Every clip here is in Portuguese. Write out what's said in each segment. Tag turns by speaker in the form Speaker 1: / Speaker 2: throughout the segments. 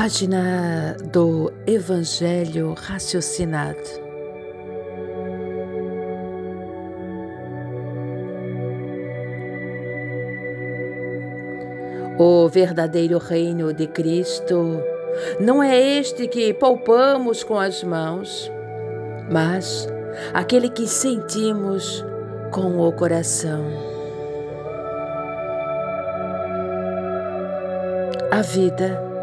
Speaker 1: Página do Evangelho raciocinado. O verdadeiro reino de Cristo não é este que palpamos com as mãos, mas aquele que sentimos com o coração. A vida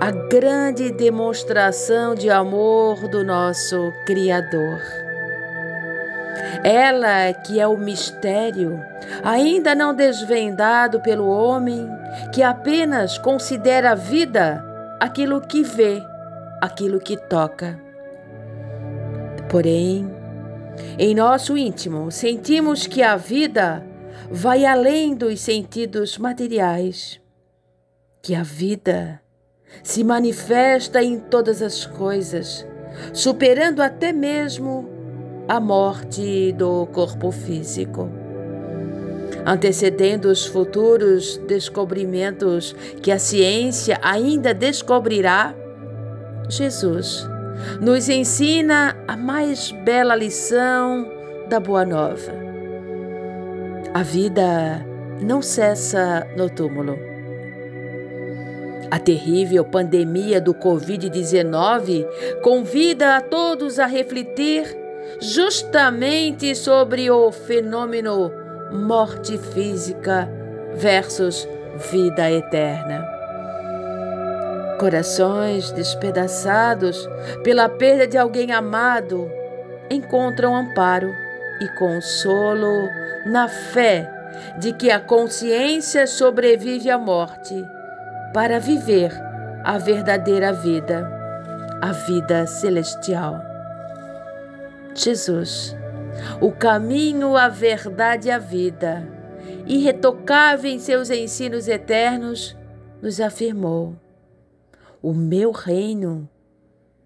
Speaker 1: a grande demonstração de amor do nosso Criador. Ela que é o mistério, ainda não desvendado pelo homem, que apenas considera a vida aquilo que vê, aquilo que toca. Porém, em nosso íntimo, sentimos que a vida vai além dos sentidos materiais, que a vida se manifesta em todas as coisas, superando até mesmo a morte do corpo físico. Antecedendo os futuros descobrimentos que a ciência ainda descobrirá, Jesus nos ensina a mais bela lição da Boa Nova. A vida não cessa no túmulo. A terrível pandemia do Covid-19 convida a todos a refletir justamente sobre o fenômeno morte física versus vida eterna. Corações despedaçados pela perda de alguém amado encontram amparo e consolo na fé de que a consciência sobrevive à morte para viver a verdadeira vida, a vida celestial. Jesus, o caminho, a verdade e a vida, irretocável em seus ensinos eternos, nos afirmou: O meu reino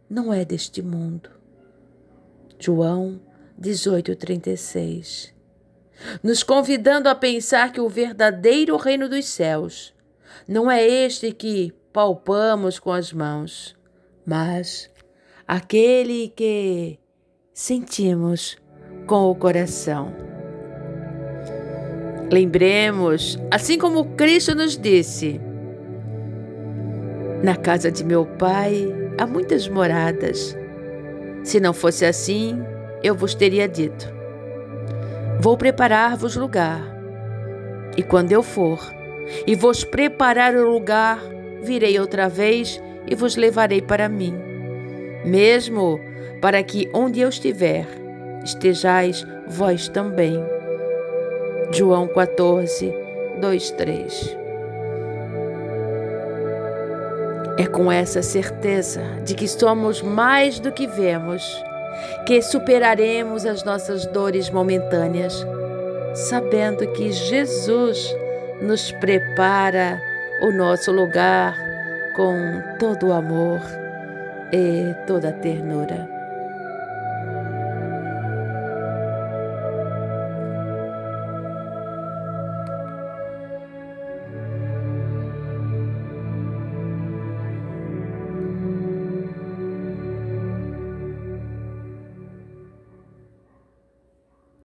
Speaker 1: não é deste mundo. João 18:36. Nos convidando a pensar que o verdadeiro reino dos céus não é este que palpamos com as mãos, mas aquele que sentimos com o coração. Lembremos, assim como Cristo nos disse: Na casa de meu Pai há muitas moradas. Se não fosse assim, eu vos teria dito: Vou preparar-vos lugar. E quando eu for, e vos preparar o lugar, virei outra vez e vos levarei para mim, mesmo para que onde eu estiver, estejais vós também. João 14, 2, 3. É com essa certeza de que somos mais do que vemos que superaremos as nossas dores momentâneas, sabendo que Jesus nos prepara o nosso lugar com todo o amor e toda a ternura.